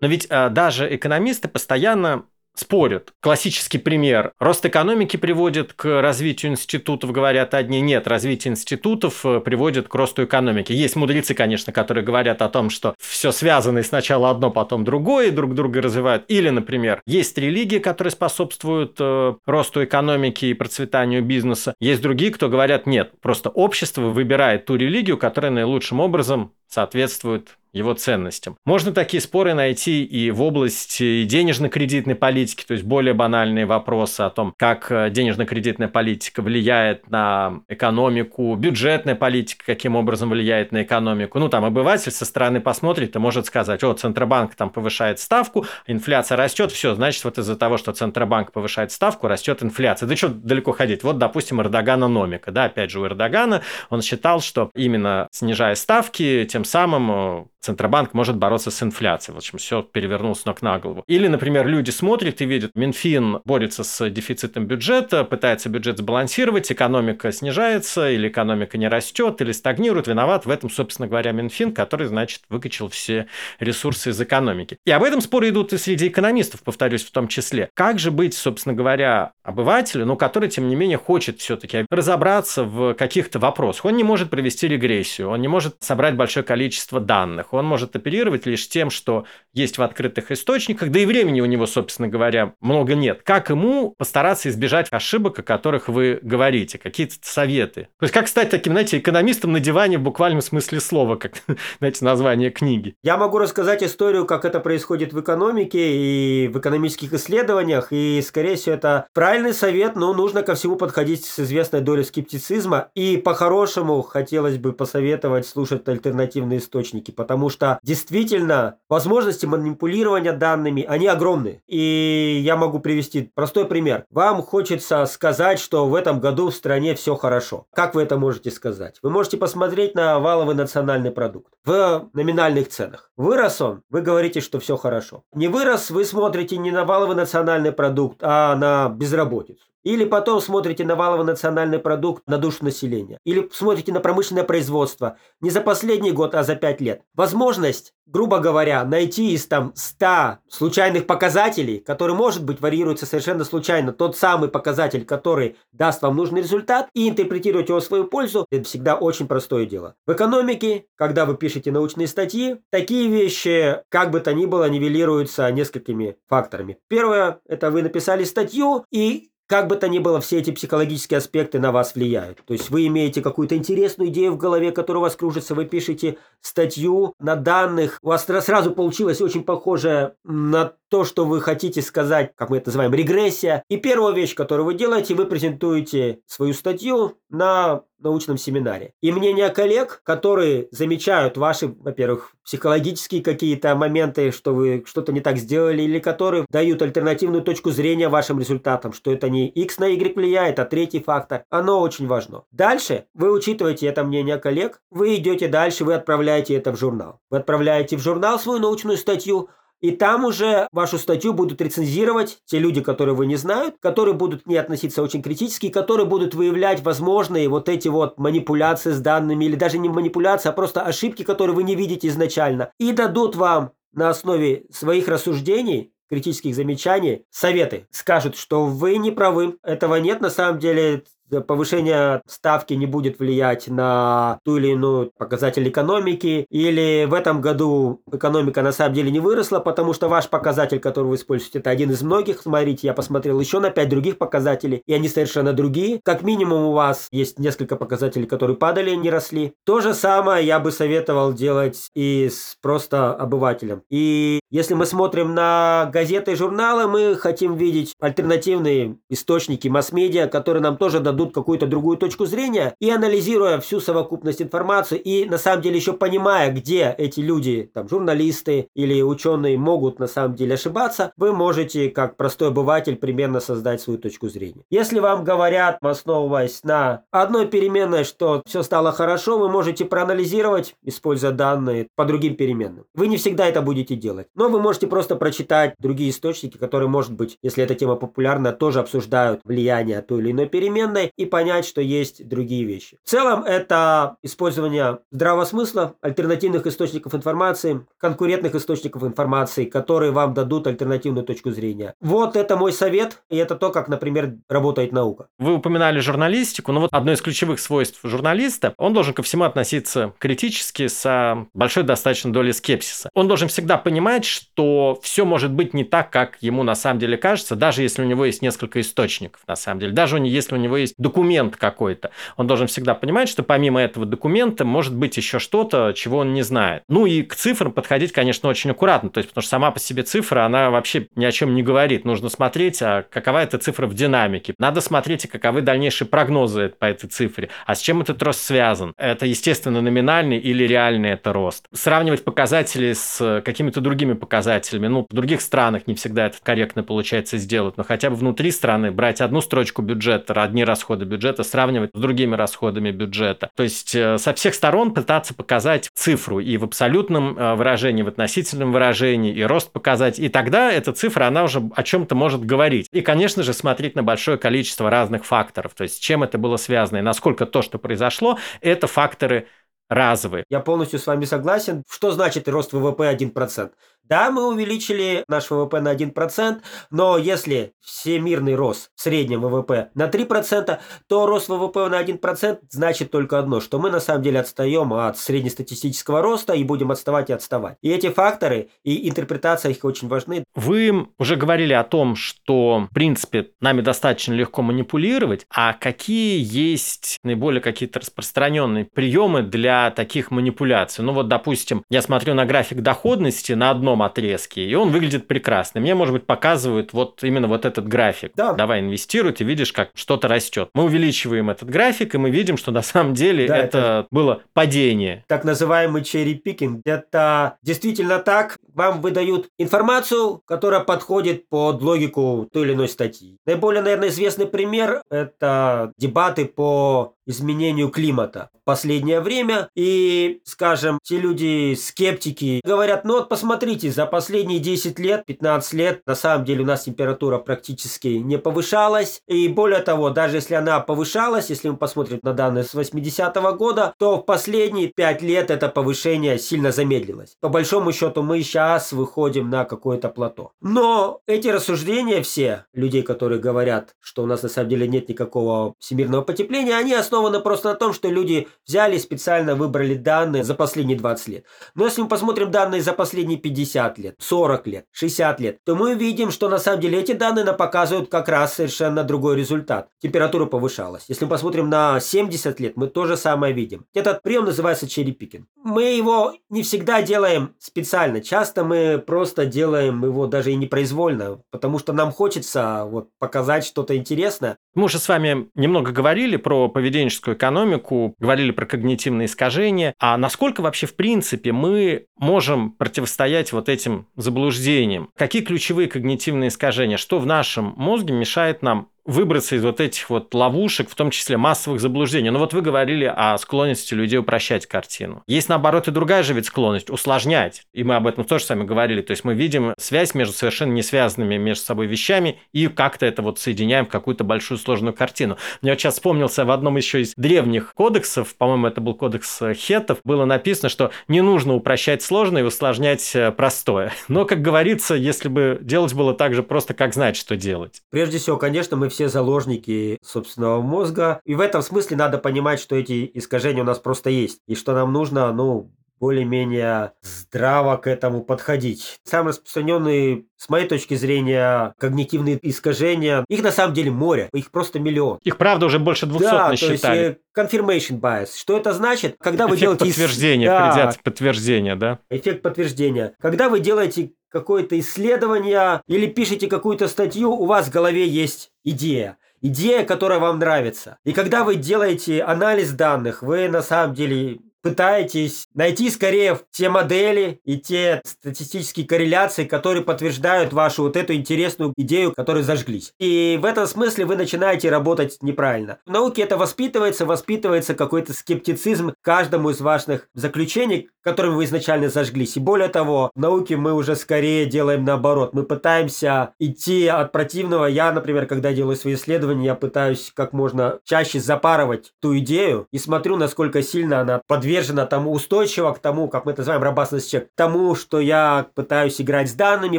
Но ведь а, даже экономисты постоянно спорят. Классический пример. Рост экономики приводит к развитию институтов, говорят одни. Нет, развитие институтов э, приводит к росту экономики. Есть мудрецы, конечно, которые говорят о том, что все связано и сначала одно, потом другое, и друг друга развивают. Или, например, есть религии, которые способствуют э, росту экономики и процветанию бизнеса. Есть другие, кто говорят, нет, просто общество выбирает ту религию, которая наилучшим образом соответствует его ценностям. Можно такие споры найти и в области денежно-кредитной политики, то есть более банальные вопросы о том, как э, денежно-кредитная политика влияет на экономику, бюджетная политика каким образом влияет на экономику. Ну, там обыватель со стороны посмотрит и может сказать, о, Центробанк там повышает ставку, инфляция растет, все, значит, вот из-за того, что Центробанк повышает ставку, растет инфляция. Да что далеко ходить? Вот, допустим, Эрдогана номика, да, опять же, у Эрдогана он считал, что именно снижая ставки, тем самым э, Центробанк может бороться с инфляцией. В общем, все перевернулось ног на голову. Или, например, люди смотрят и видят, Минфин борется с дефицитом бюджета, пытается бюджет сбалансировать, экономика снижается, или экономика не растет, или стагнирует. Виноват в этом, собственно говоря, Минфин, который, значит, выкачал все ресурсы из экономики. И об этом споры идут и среди экономистов, повторюсь, в том числе. Как же быть, собственно говоря, обывателю, но который, тем не менее, хочет все-таки разобраться в каких-то вопросах. Он не может провести регрессию, он не может собрать большое количество данных, он может оперировать лишь тем, что есть в открытых источниках, да и времени у него, собственно говоря, много нет. Как ему постараться избежать ошибок, о которых вы говорите, какие-то советы? То есть как стать таким, знаете, экономистом на диване в буквальном смысле слова, как, знаете, название книги? Я могу рассказать историю, как это происходит в экономике и в экономических исследованиях, и, скорее всего, это правильный совет, но нужно ко всему подходить с известной долей скептицизма, и по-хорошему хотелось бы посоветовать слушать альтернативные источники, потому что действительно возможности манипулирования данными, они огромны. И я могу привести простой пример. Вам хочется сказать, что в этом году в стране все хорошо. Как вы это можете сказать? Вы можете посмотреть на валовый национальный продукт в номинальных ценах. Вырос он, вы говорите, что все хорошо. Не вырос, вы смотрите не на валовый национальный продукт, а на безработицу. Или потом смотрите на валовый национальный продукт на душу населения. Или смотрите на промышленное производство. Не за последний год, а за пять лет. Возможность, грубо говоря, найти из там 100 случайных показателей, которые, может быть, варьируются совершенно случайно, тот самый показатель, который даст вам нужный результат, и интерпретировать его в свою пользу, это всегда очень простое дело. В экономике, когда вы пишете научные статьи, такие вещи, как бы то ни было, нивелируются несколькими факторами. Первое, это вы написали статью, и как бы то ни было, все эти психологические аспекты на вас влияют. То есть вы имеете какую-то интересную идею в голове, которая у вас кружится, вы пишете статью на данных, у вас сразу получилось очень похоже на то, что вы хотите сказать, как мы это называем, регрессия. И первая вещь, которую вы делаете, вы презентуете свою статью на научном семинаре. И мнение коллег, которые замечают ваши, во-первых, психологические какие-то моменты, что вы что-то не так сделали, или которые дают альтернативную точку зрения вашим результатам, что это не X на Y влияет, а третий фактор, оно очень важно. Дальше вы учитываете это мнение коллег, вы идете дальше, вы отправляете это в журнал. Вы отправляете в журнал свою научную статью, и там уже вашу статью будут рецензировать те люди, которые вы не знают, которые будут к ней относиться очень критически, которые будут выявлять возможные вот эти вот манипуляции с данными, или даже не манипуляции, а просто ошибки, которые вы не видите изначально, и дадут вам на основе своих рассуждений критических замечаний, советы. Скажут, что вы не правы, этого нет, на самом деле повышение ставки не будет влиять на ту или иную показатель экономики, или в этом году экономика на самом деле не выросла, потому что ваш показатель, который вы используете, это один из многих. Смотрите, я посмотрел еще на 5 других показателей, и они совершенно другие. Как минимум у вас есть несколько показателей, которые падали, не росли. То же самое я бы советовал делать и с просто обывателем. И если мы смотрим на газеты и журналы, мы хотим видеть альтернативные источники масс-медиа, которые нам тоже дадут дадут какую-то другую точку зрения, и анализируя всю совокупность информации, и на самом деле еще понимая, где эти люди, там, журналисты или ученые могут на самом деле ошибаться, вы можете, как простой обыватель, примерно создать свою точку зрения. Если вам говорят, основываясь на одной переменной, что все стало хорошо, вы можете проанализировать, используя данные по другим переменным. Вы не всегда это будете делать, но вы можете просто прочитать другие источники, которые, может быть, если эта тема популярна, тоже обсуждают влияние той или иной переменной, и понять, что есть другие вещи. В целом это использование здравого смысла, альтернативных источников информации, конкурентных источников информации, которые вам дадут альтернативную точку зрения. Вот это мой совет, и это то, как, например, работает наука. Вы упоминали журналистику, но вот одно из ключевых свойств журналиста, он должен ко всему относиться критически с большой достаточно долей скепсиса. Он должен всегда понимать, что все может быть не так, как ему на самом деле кажется, даже если у него есть несколько источников, на самом деле, даже если у него есть документ какой-то. Он должен всегда понимать, что помимо этого документа может быть еще что-то, чего он не знает. Ну и к цифрам подходить, конечно, очень аккуратно, то есть потому что сама по себе цифра, она вообще ни о чем не говорит. Нужно смотреть, а какова эта цифра в динамике. Надо смотреть, каковы дальнейшие прогнозы по этой цифре. А с чем этот рост связан? Это, естественно, номинальный или реальный это рост. Сравнивать показатели с какими-то другими показателями. Ну, в других странах не всегда это корректно получается сделать, но хотя бы внутри страны брать одну строчку бюджета, одни расходы расходы бюджета, сравнивать с другими расходами бюджета. То есть э, со всех сторон пытаться показать цифру и в абсолютном э, выражении, в относительном выражении, и рост показать. И тогда эта цифра, она уже о чем-то может говорить. И, конечно же, смотреть на большое количество разных факторов. То есть чем это было связано и насколько то, что произошло, это факторы разовые. Я полностью с вами согласен. Что значит рост ВВП 1%? Да, мы увеличили наш ВВП на 1%, но если всемирный рост в среднем ВВП на 3%, то рост ВВП на 1% значит только одно, что мы на самом деле отстаем от среднестатистического роста и будем отставать и отставать. И эти факторы и интерпретация их очень важны. Вы уже говорили о том, что, в принципе, нами достаточно легко манипулировать, а какие есть наиболее какие-то распространенные приемы для таких манипуляций? Ну вот, допустим, я смотрю на график доходности на одном одном отрезке, и он выглядит прекрасно. Мне, может быть, показывают вот именно вот этот график. Да. Давай инвестируй, ты видишь, как что-то растет. Мы увеличиваем этот график, и мы видим, что на самом деле да, это, это было падение. Так называемый cherry picking. Это действительно так. Вам выдают информацию, которая подходит под логику той или иной статьи. Наиболее, наверное, известный пример – это дебаты по изменению климата в последнее время. И, скажем, те люди, скептики, говорят, ну вот посмотрите, за последние 10 лет, 15 лет, на самом деле у нас температура практически не повышалась. И более того, даже если она повышалась, если мы посмотрим на данные с 80-го года, то в последние 5 лет это повышение сильно замедлилось. По большому счету мы сейчас выходим на какое-то плато. Но эти рассуждения все, людей, которые говорят, что у нас на самом деле нет никакого всемирного потепления, они основаны просто на том, что люди взяли специально выбрали данные за последние 20 лет. Но если мы посмотрим данные за последние 50 лет, 40 лет, 60 лет, то мы видим, что на самом деле эти данные нам показывают как раз совершенно другой результат. Температура повышалась. Если мы посмотрим на 70 лет, мы то же самое видим. Этот прием называется черепикинг. Мы его не всегда делаем специально. Часто мы просто делаем его даже и непроизвольно, потому что нам хочется вот показать что-то интересное. Мы уже с вами немного говорили про поведенческую экономику, говорили про когнитивные искажения. А насколько вообще, в принципе, мы можем противостоять вот этим заблуждениям? Какие ключевые когнитивные искажения? Что в нашем мозге мешает нам выбраться из вот этих вот ловушек, в том числе массовых заблуждений. Но вот вы говорили о склонности людей упрощать картину. Есть, наоборот, и другая же ведь склонность – усложнять. И мы об этом тоже с вами говорили. То есть мы видим связь между совершенно не связанными между собой вещами и как-то это вот соединяем в какую-то большую сложную картину. Мне вот сейчас вспомнился в одном еще из древних кодексов, по-моему, это был кодекс хетов, было написано, что не нужно упрощать сложное и усложнять э, простое. Но, как говорится, если бы делать было так же просто, как знать, что делать. Прежде всего, конечно, мы все заложники собственного мозга. И в этом смысле надо понимать, что эти искажения у нас просто есть. И что нам нужно, ну, более-менее здраво к этому подходить. Самые распространенные, с моей точки зрения, когнитивные искажения, их на самом деле море, их просто миллион. Их, правда, уже больше 200 да, насчитали. То есть, э, confirmation bias. Что это значит? Когда вы Эффект делаете... подтверждения, да, предвзятие подтверждения, да? Эффект подтверждения. Когда вы делаете какое-то исследование или пишете какую-то статью, у вас в голове есть идея. Идея, которая вам нравится. И когда вы делаете анализ данных, вы на самом деле пытаетесь найти скорее те модели и те статистические корреляции, которые подтверждают вашу вот эту интересную идею, которую зажглись. И в этом смысле вы начинаете работать неправильно. В науке это воспитывается, воспитывается какой-то скептицизм каждому из ваших заключений, которыми вы изначально зажглись. И более того, в науке мы уже скорее делаем наоборот. Мы пытаемся идти от противного. Я, например, когда делаю свои исследования, я пытаюсь как можно чаще запарывать ту идею и смотрю, насколько сильно она подвержена подвержена тому устойчиво к тому, как мы это называем, robustness check, к тому, что я пытаюсь играть с данными,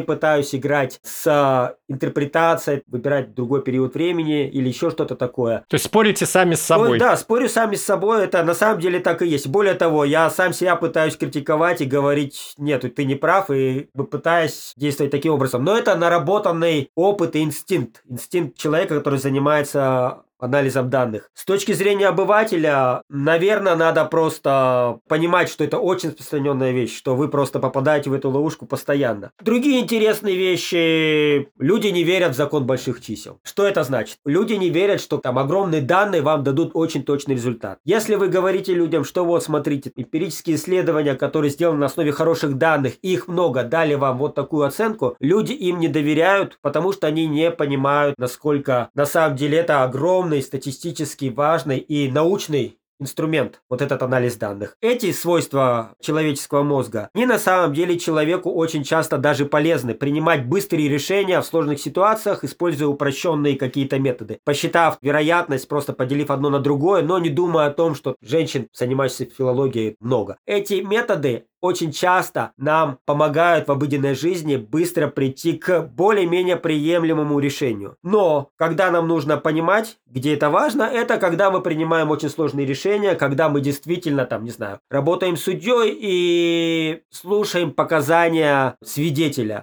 пытаюсь играть с а, интерпретацией, выбирать другой период времени или еще что-то такое. То есть спорите сами с собой? Ну, да, спорю сами с собой, это на самом деле так и есть. Более того, я сам себя пытаюсь критиковать и говорить, нет, ты не прав, и пытаюсь действовать таким образом. Но это наработанный опыт и инстинкт. Инстинкт человека, который занимается анализом данных. С точки зрения обывателя, наверное, надо просто понимать, что это очень распространенная вещь, что вы просто попадаете в эту ловушку постоянно. Другие интересные вещи. Люди не верят в закон больших чисел. Что это значит? Люди не верят, что там огромные данные вам дадут очень точный результат. Если вы говорите людям, что вот смотрите, эмпирические исследования, которые сделаны на основе хороших данных, их много, дали вам вот такую оценку, люди им не доверяют, потому что они не понимают, насколько на самом деле это огромный огромный статистически важный и научный инструмент, вот этот анализ данных. Эти свойства человеческого мозга, не на самом деле человеку очень часто даже полезны. Принимать быстрые решения в сложных ситуациях, используя упрощенные какие-то методы. Посчитав вероятность, просто поделив одно на другое, но не думая о том, что женщин, занимающихся филологией, много. Эти методы очень часто нам помогают в обыденной жизни быстро прийти к более-менее приемлемому решению. Но когда нам нужно понимать, где это важно, это когда мы принимаем очень сложные решения, когда мы действительно, там, не знаю, работаем судьей и слушаем показания свидетеля.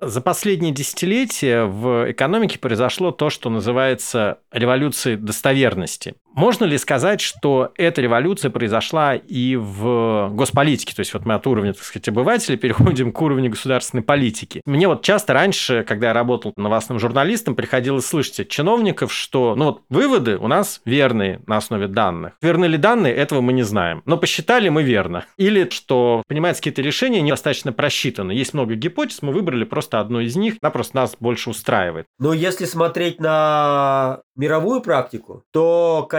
За последние десятилетия в экономике произошло то, что называется революцией достоверности. Можно ли сказать, что эта революция произошла и в госполитике? То есть вот мы от уровня, так сказать, обывателя переходим к уровню государственной политики. Мне вот часто раньше, когда я работал новостным журналистом, приходилось слышать от чиновников, что ну вот выводы у нас верные на основе данных. Верны ли данные, этого мы не знаем. Но посчитали мы верно. Или что принимаются какие-то решения недостаточно просчитаны. Есть много гипотез, мы выбрали просто одну из них, она просто нас больше устраивает. Но если смотреть на мировую практику, то, конечно,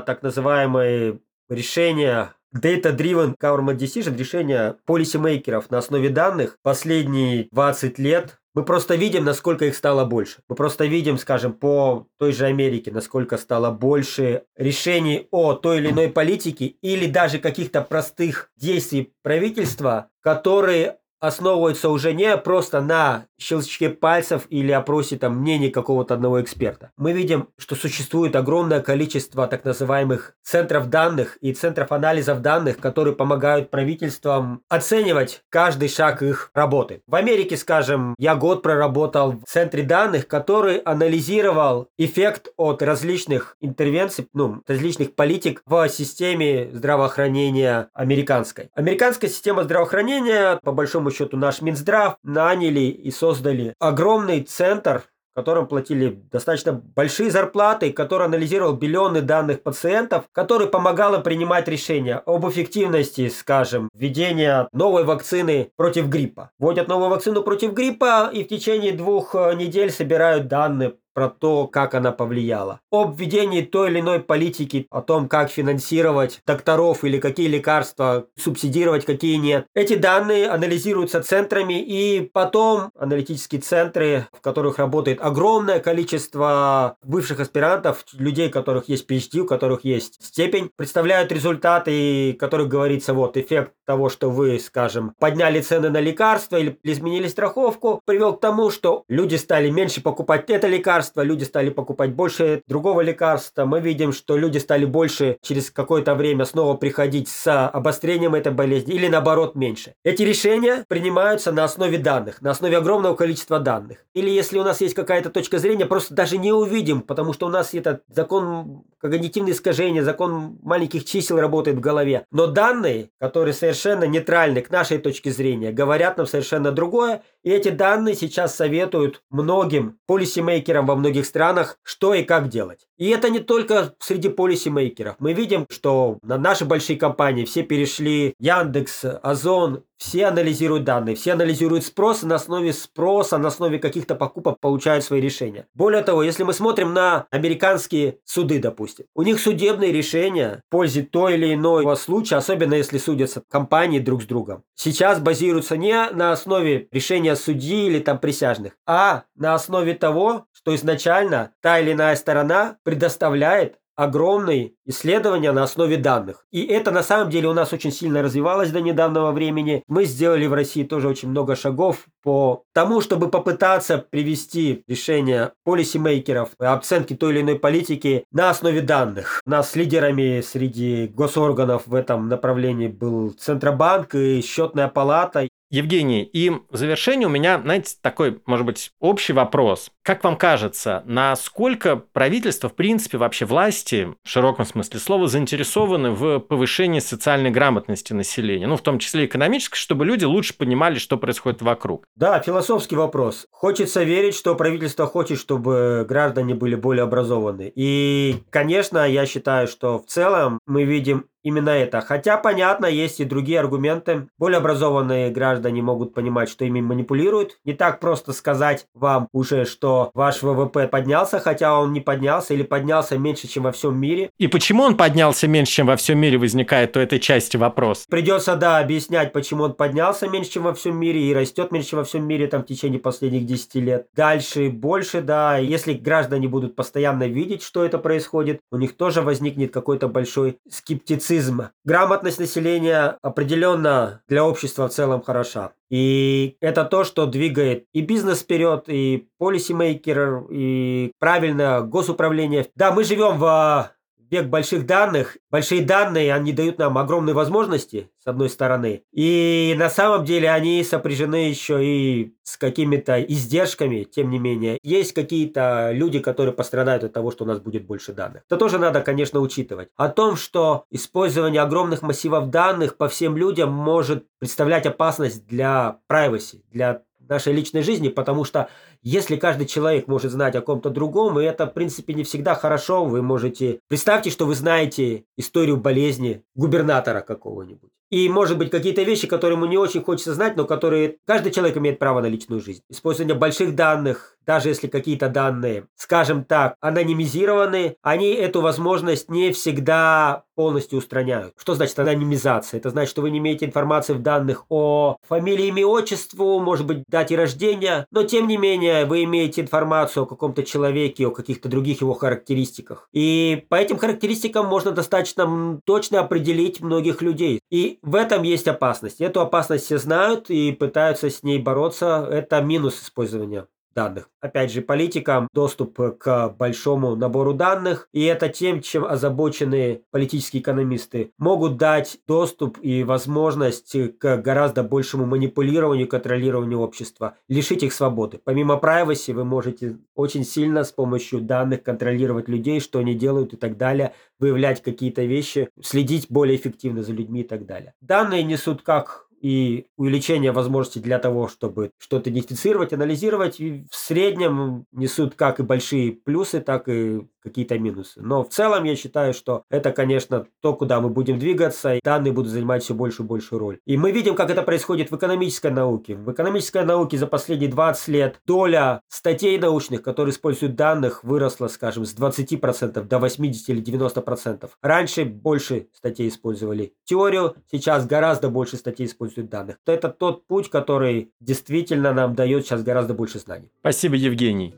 так называемые решения Data-driven government decision, решения полисимейкеров на основе данных последние 20 лет мы просто видим, насколько их стало больше. Мы просто видим, скажем, по той же Америке, насколько стало больше решений о той или иной политике или даже каких-то простых действий правительства, которые основываются уже не просто на щелчке пальцев или опросе там мнений какого-то одного эксперта. Мы видим, что существует огромное количество так называемых центров данных и центров анализов данных, которые помогают правительствам оценивать каждый шаг их работы. В Америке, скажем, я год проработал в центре данных, который анализировал эффект от различных интервенций, ну, различных политик в системе здравоохранения американской. Американская система здравоохранения, по большому счету наш Минздрав наняли и создали огромный центр которым платили достаточно большие зарплаты, который анализировал миллионы данных пациентов, который помогал им принимать решения об эффективности, скажем, введения новой вакцины против гриппа. Вводят новую вакцину против гриппа и в течение двух э, недель собирают данные про то, как она повлияла. Об введении той или иной политики, о том, как финансировать докторов или какие лекарства субсидировать, какие нет. Эти данные анализируются центрами, и потом аналитические центры, в которых работает огромное количество бывших аспирантов, людей, у которых есть PhD, у которых есть степень, представляют результаты, которых говорится, вот, эффект того, что вы, скажем, подняли цены на лекарства или изменили страховку, привел к тому, что люди стали меньше покупать это лекарство, лекарства, люди стали покупать больше другого лекарства. Мы видим, что люди стали больше через какое-то время снова приходить с обострением этой болезни или наоборот меньше. Эти решения принимаются на основе данных, на основе огромного количества данных. Или если у нас есть какая-то точка зрения, просто даже не увидим, потому что у нас этот закон когнитивные искажения, закон маленьких чисел работает в голове. Но данные, которые совершенно нейтральны к нашей точке зрения, говорят нам совершенно другое. И эти данные сейчас советуют многим полисимейкерам во многих странах, что и как делать. И это не только среди полисимейкеров. Мы видим, что на наши большие компании все перешли Яндекс, Озон, все анализируют данные, все анализируют спрос, и на основе спроса, на основе каких-то покупок получают свои решения. Более того, если мы смотрим на американские суды, допустим, у них судебные решения в пользе той или иного случая, особенно если судятся компании друг с другом, сейчас базируются не на основе решения судьи или там присяжных, а на основе того, что изначально та или иная сторона предоставляет огромные исследования на основе данных. И это на самом деле у нас очень сильно развивалось до недавнего времени. Мы сделали в России тоже очень много шагов по тому, чтобы попытаться привести решение полисимейкеров, оценки той или иной политики на основе данных. У нас лидерами среди госорганов в этом направлении был Центробанк и Счетная палата. Евгений, и в завершение у меня, знаете, такой, может быть, общий вопрос. Как вам кажется, насколько правительство, в принципе, вообще власти, в широком смысле слова, заинтересованы в повышении социальной грамотности населения, ну, в том числе экономической, чтобы люди лучше понимали, что происходит вокруг? Да, философский вопрос. Хочется верить, что правительство хочет, чтобы граждане были более образованы. И, конечно, я считаю, что в целом мы видим именно это. Хотя, понятно, есть и другие аргументы. Более образованные граждане могут понимать, что ими манипулируют. Не так просто сказать вам уже, что ваш ВВП поднялся, хотя он не поднялся или поднялся меньше, чем во всем мире. И почему он поднялся меньше, чем во всем мире, возникает у этой части вопрос. Придется, да, объяснять, почему он поднялся меньше, чем во всем мире и растет меньше, чем во всем мире там в течение последних 10 лет. Дальше больше, да. Если граждане будут постоянно видеть, что это происходит, у них тоже возникнет какой-то большой скептицизм. Грамотность населения определенно для общества в целом хороша. И это то, что двигает и бизнес вперед, и полисимейкер, и правильно госуправление. Да, мы живем в век больших данных. Большие данные, они дают нам огромные возможности, с одной стороны. И на самом деле они сопряжены еще и с какими-то издержками, тем не менее. Есть какие-то люди, которые пострадают от того, что у нас будет больше данных. Это тоже надо, конечно, учитывать. О том, что использование огромных массивов данных по всем людям может представлять опасность для privacy, для нашей личной жизни, потому что если каждый человек может знать о ком-то другом, и это, в принципе, не всегда хорошо, вы можете... Представьте, что вы знаете историю болезни губернатора какого-нибудь. И, может быть, какие-то вещи, которые ему не очень хочется знать, но которые каждый человек имеет право на личную жизнь. Использование больших данных, даже если какие-то данные, скажем так, анонимизированы, они эту возможность не всегда полностью устраняют. Что значит анонимизация? Это значит, что вы не имеете информации в данных о фамилии, имя, отчеству, может быть, дате рождения, но тем не менее вы имеете информацию о каком-то человеке, о каких-то других его характеристиках. И по этим характеристикам можно достаточно точно определить многих людей. И в этом есть опасность. Эту опасность все знают и пытаются с ней бороться. Это минус использования данных. Опять же, политикам доступ к большому набору данных, и это тем, чем озабоченные политические экономисты могут дать доступ и возможность к гораздо большему манипулированию, контролированию общества, лишить их свободы. Помимо privacy вы можете очень сильно с помощью данных контролировать людей, что они делают и так далее, выявлять какие-то вещи, следить более эффективно за людьми и так далее. Данные несут как и увеличение возможностей для того, чтобы что-то идентифицировать, анализировать, и в среднем несут как и большие плюсы, так и какие-то минусы. Но в целом я считаю, что это, конечно, то, куда мы будем двигаться, и данные будут занимать все большую и большую роль. И мы видим, как это происходит в экономической науке. В экономической науке за последние 20 лет доля статей научных, которые используют данных, выросла, скажем, с 20% до 80 или 90%. Раньше больше статей использовали теорию, сейчас гораздо больше статей используют данных. Это тот путь, который действительно нам дает сейчас гораздо больше знаний. Спасибо, Евгений.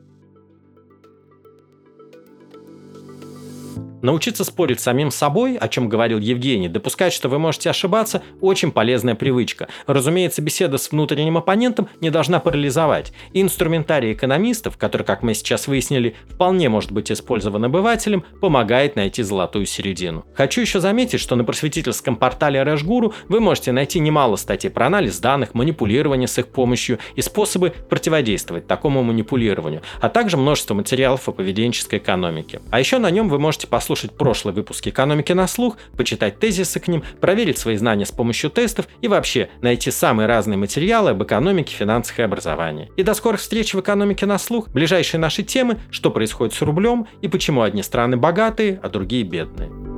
Научиться спорить с самим собой, о чем говорил Евгений, допускать, что вы можете ошибаться – очень полезная привычка. Разумеется, беседа с внутренним оппонентом не должна парализовать. Инструментарий экономистов, который, как мы сейчас выяснили, вполне может быть использован обывателем, помогает найти золотую середину. Хочу еще заметить, что на просветительском портале Рэшгуру вы можете найти немало статей про анализ данных, манипулирование с их помощью и способы противодействовать такому манипулированию, а также множество материалов о поведенческой экономике. А еще на нем вы можете послушать послушать прошлые выпуски «Экономики на слух», почитать тезисы к ним, проверить свои знания с помощью тестов и вообще найти самые разные материалы об экономике, финансах и образовании. И до скорых встреч в «Экономике на слух». Ближайшие наши темы – что происходит с рублем и почему одни страны богатые, а другие бедные.